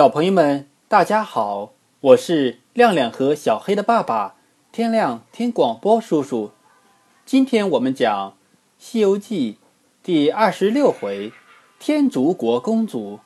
小朋友们，大家好，我是亮亮和小黑的爸爸，天亮听广播叔叔。今天我们讲《西游记》第二十六回“天竺国公主”。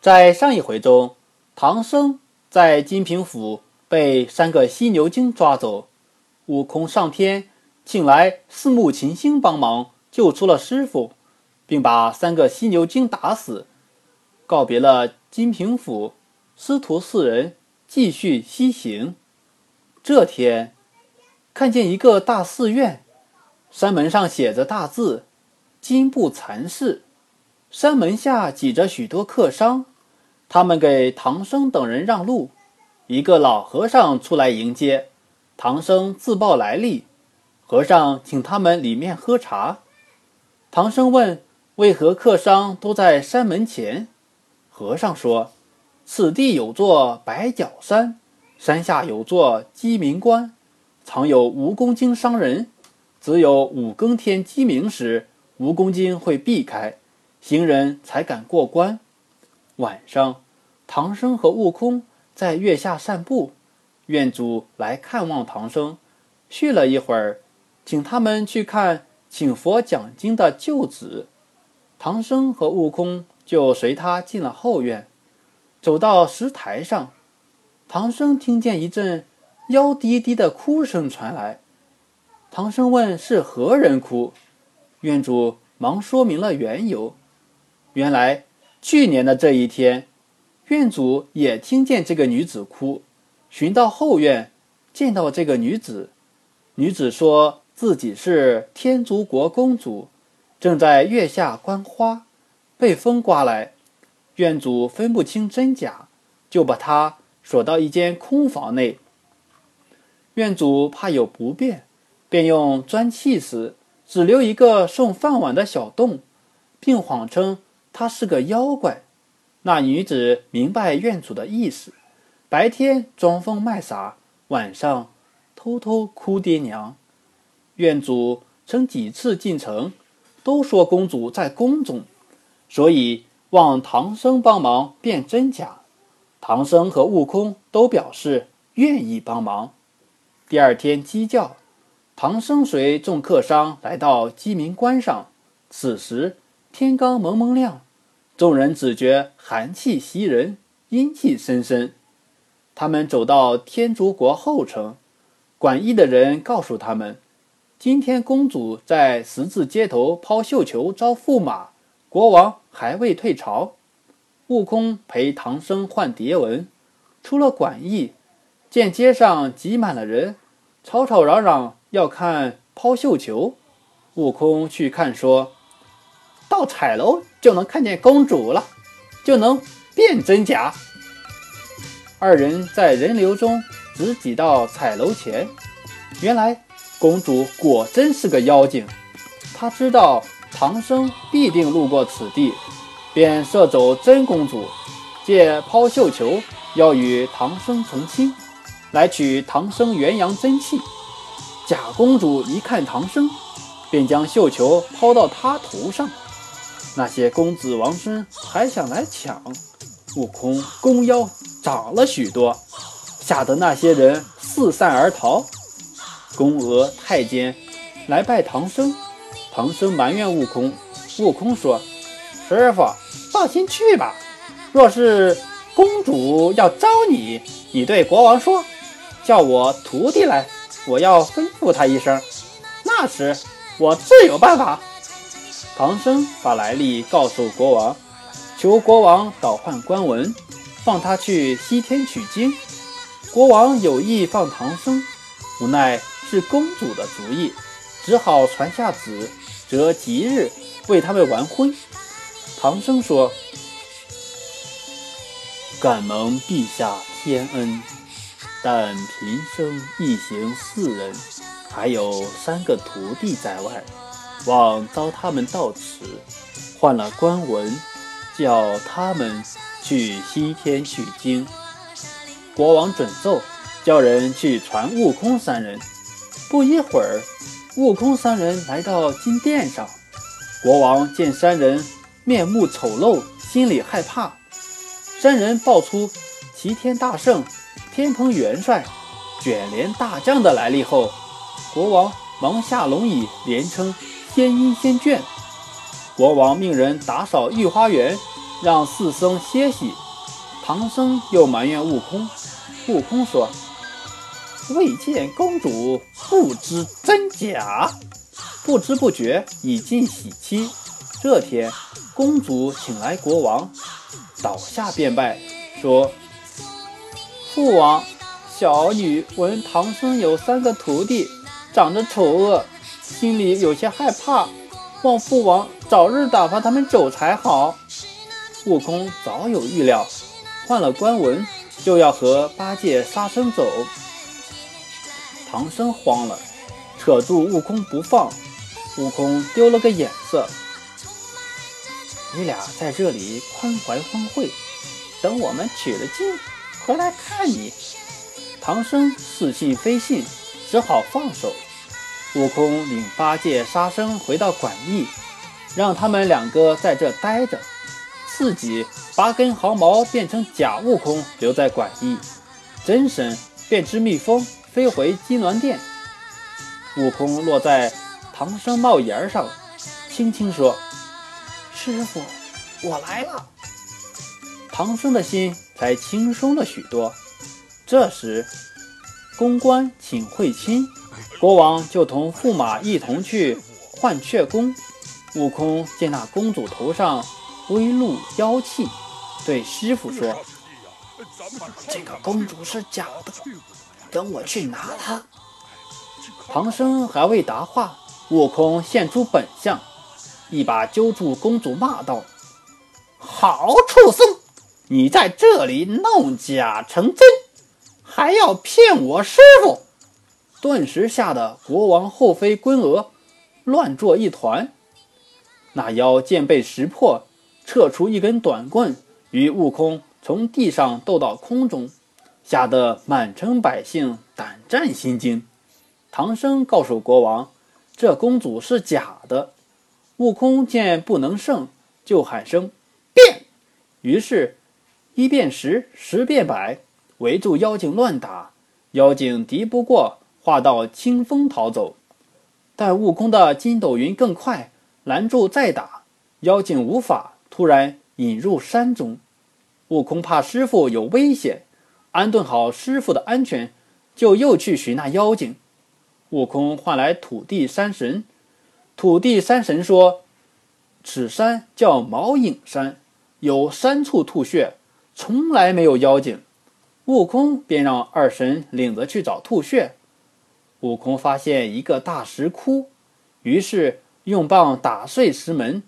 在上一回中，唐僧在金平府被三个犀牛精抓走，悟空上天请来四目琴星帮忙救出了师傅，并把三个犀牛精打死，告别了。金平府，师徒四人继续西行。这天，看见一个大寺院，山门上写着大字“金布禅寺”。山门下挤着许多客商，他们给唐僧等人让路。一个老和尚出来迎接，唐僧自报来历。和尚请他们里面喝茶。唐僧问：“为何客商都在山门前？”和尚说：“此地有座白角山，山下有座鸡鸣关，藏有蜈蚣精伤人。只有五更天鸡鸣时，蜈蚣精会避开，行人才敢过关。晚上，唐僧和悟空在月下散步，院主来看望唐僧，叙了一会儿，请他们去看请佛讲经的旧址。唐僧和悟空。”就随他进了后院，走到石台上，唐僧听见一阵娇滴滴的哭声传来。唐僧问：“是何人哭？”院主忙说明了缘由。原来去年的这一天，院主也听见这个女子哭，寻到后院，见到这个女子。女子说自己是天竺国公主，正在月下观花。被风刮来，院主分不清真假，就把他锁到一间空房内。院主怕有不便，便用砖砌死，只留一个送饭碗的小洞，并谎称他是个妖怪。那女子明白院主的意思，白天装疯卖傻，晚上偷偷哭爹娘。院主曾几次进城，都说公主在宫中。所以望唐僧帮忙辨真假，唐僧和悟空都表示愿意帮忙。第二天鸡叫，唐僧随众客商来到鸡鸣关上。此时天刚蒙蒙亮，众人只觉寒气袭人，阴气森森。他们走到天竺国后城，管驿的人告诉他们，今天公主在十字街头抛绣球招驸马。国王还未退朝，悟空陪唐僧换蝶纹，出了馆驿，见街上挤满了人，吵吵嚷嚷要看抛绣球。悟空去看，说到彩楼就能看见公主了，就能辨真假。二人在人流中直挤到彩楼前，原来公主果真是个妖精，她知道。唐僧必定路过此地，便射走真公主，借抛绣球要与唐僧成亲，来取唐僧元阳真气。假公主一看唐僧，便将绣球抛到他头上。那些公子王孙还想来抢，悟空弓腰长了许多，吓得那些人四散而逃。宫娥太监来拜唐僧。唐僧埋怨悟空，悟空说：“师傅，放心去吧。若是公主要招你，你对国王说，叫我徒弟来，我要吩咐他一声，那时我自有办法。”唐僧把来历告诉国王，求国王倒换官文，放他去西天取经。国王有意放唐僧，无奈是公主的主意，只好传下旨。择吉日为他们完婚。唐僧说：“敢蒙陛下天恩，但贫僧一行四人，还有三个徒弟在外，望招他们到此，换了官文，叫他们去西天取经。”国王准奏，叫人去传悟空三人。不一会儿。悟空三人来到金殿上，国王见三人面目丑陋，心里害怕，三人报出齐天大圣、天蓬元帅、卷帘大将的来历后，国王忙下龙椅，连称仙音仙眷。国王命人打扫御花园，让四僧歇息。唐僧又埋怨悟空，悟空说：“未见公主，不知真假。”不知不觉已近喜期。这天，公主请来国王，倒下便拜，说：“父王，小女闻唐僧有三个徒弟，长着丑恶，心里有些害怕，望父王早日打发他们走才好。”悟空早有预料，换了官文，就要和八戒、沙僧走。唐僧慌了，扯住悟空不放。悟空丢了个眼色，你俩在这里宽怀欢会，等我们取了经回来看你。唐僧似信非信，只好放手。悟空领八戒、沙僧回到馆驿，让他们两个在这待着，自己拔根毫毛变成假悟空留在馆驿，真身变只蜜蜂飞回金銮殿。悟空落在。唐僧帽檐上，轻轻说：“师傅，我来了。”唐僧的心才轻松了许多。这时，公关请会亲，国王就同驸马一同去换阙宫。悟空见那公主头上微露妖气，对师傅说：“这个公主是假的，等我去拿他。”唐僧还未答话。悟空现出本相，一把揪住公主，骂道：“好畜生！你在这里弄假成真，还要骗我师傅！”顿时吓得国王后妃龟娥乱作一团。那妖见被识破，撤出一根短棍，与悟空从地上斗到空中，吓得满城百姓胆战心惊。唐僧告诉国王。这公主是假的。悟空见不能胜，就喊声变。于是，一变十，十变百，围住妖精乱打。妖精敌不过，化道清风逃走。但悟空的筋斗云更快，拦住再打，妖精无法。突然引入山中。悟空怕师傅有危险，安顿好师傅的安全，就又去寻那妖精。悟空唤来土地山神，土地山神说：“此山叫毛影山，有三处吐穴，从来没有妖精。”悟空便让二神领着去找吐穴。悟空发现一个大石窟，于是用棒打碎石门，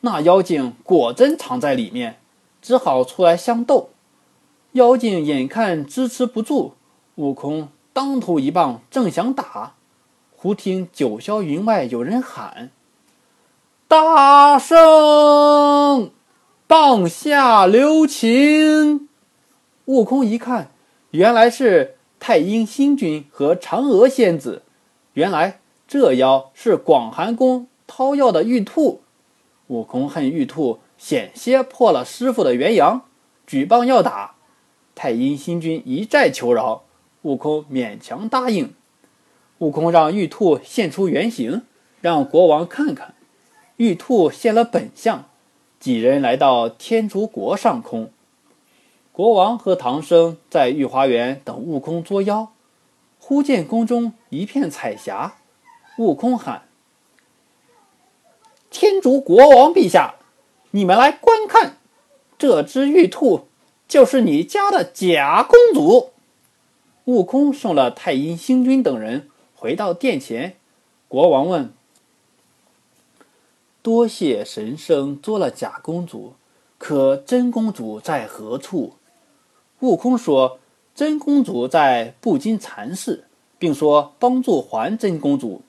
那妖精果真藏在里面，只好出来相斗。妖精眼看支持不住，悟空当头一棒，正想打。忽听九霄云外有人喊：“大圣，棒下留情！”悟空一看，原来是太阴星君和嫦娥仙子。原来这妖是广寒宫掏药的玉兔。悟空恨玉兔险些破了师傅的元阳，举棒要打。太阴星君一再求饶，悟空勉强答应。悟空让玉兔现出原形，让国王看看。玉兔现了本相，几人来到天竺国上空。国王和唐僧在御花园等悟空捉妖，忽见宫中一片彩霞。悟空喊：“天竺国王陛下，你们来观看，这只玉兔就是你家的假公主。”悟空送了太阴星君等人。回到殿前，国王问：“多谢神僧捉了假公主，可真公主在何处？”悟空说：“真公主在布金禅寺，并说帮助还真公主。”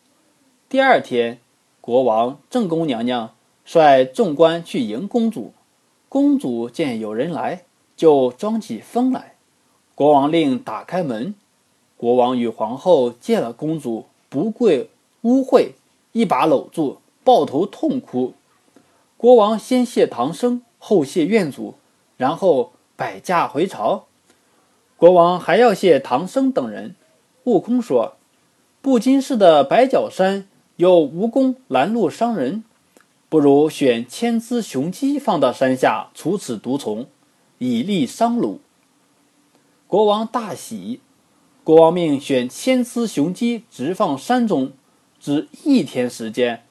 第二天，国王、正宫娘娘率众官去迎公主。公主见有人来，就装起风来。国王令打开门。国王与皇后见了公主不跪污秽，一把搂住，抱头痛哭。国王先谢唐僧，后谢院主，然后摆驾回朝。国王还要谢唐僧等人。悟空说：“布经事的白角山有蜈蚣拦路伤人，不如选千只雄鸡放到山下除此毒虫，以利商鲁。”国王大喜，国王命选千只雄鸡直放山中，只一天时间，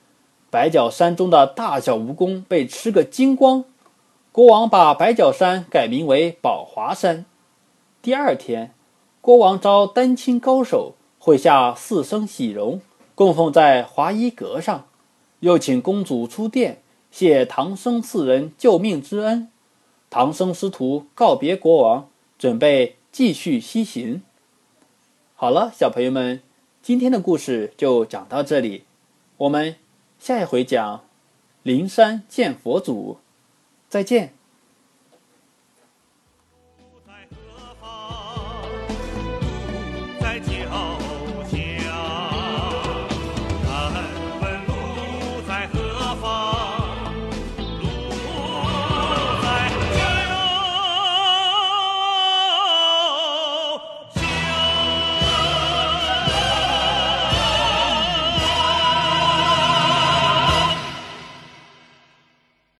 白角山中的大小蜈蚣被吃个精光。国王把白角山改名为宝华山。第二天。国王召丹青高手会下四生喜容，供奉在华衣阁上，又请公主出殿谢唐僧四人救命之恩。唐僧师徒告别国王，准备继续西行。好了，小朋友们，今天的故事就讲到这里，我们下一回讲灵山见佛祖，再见。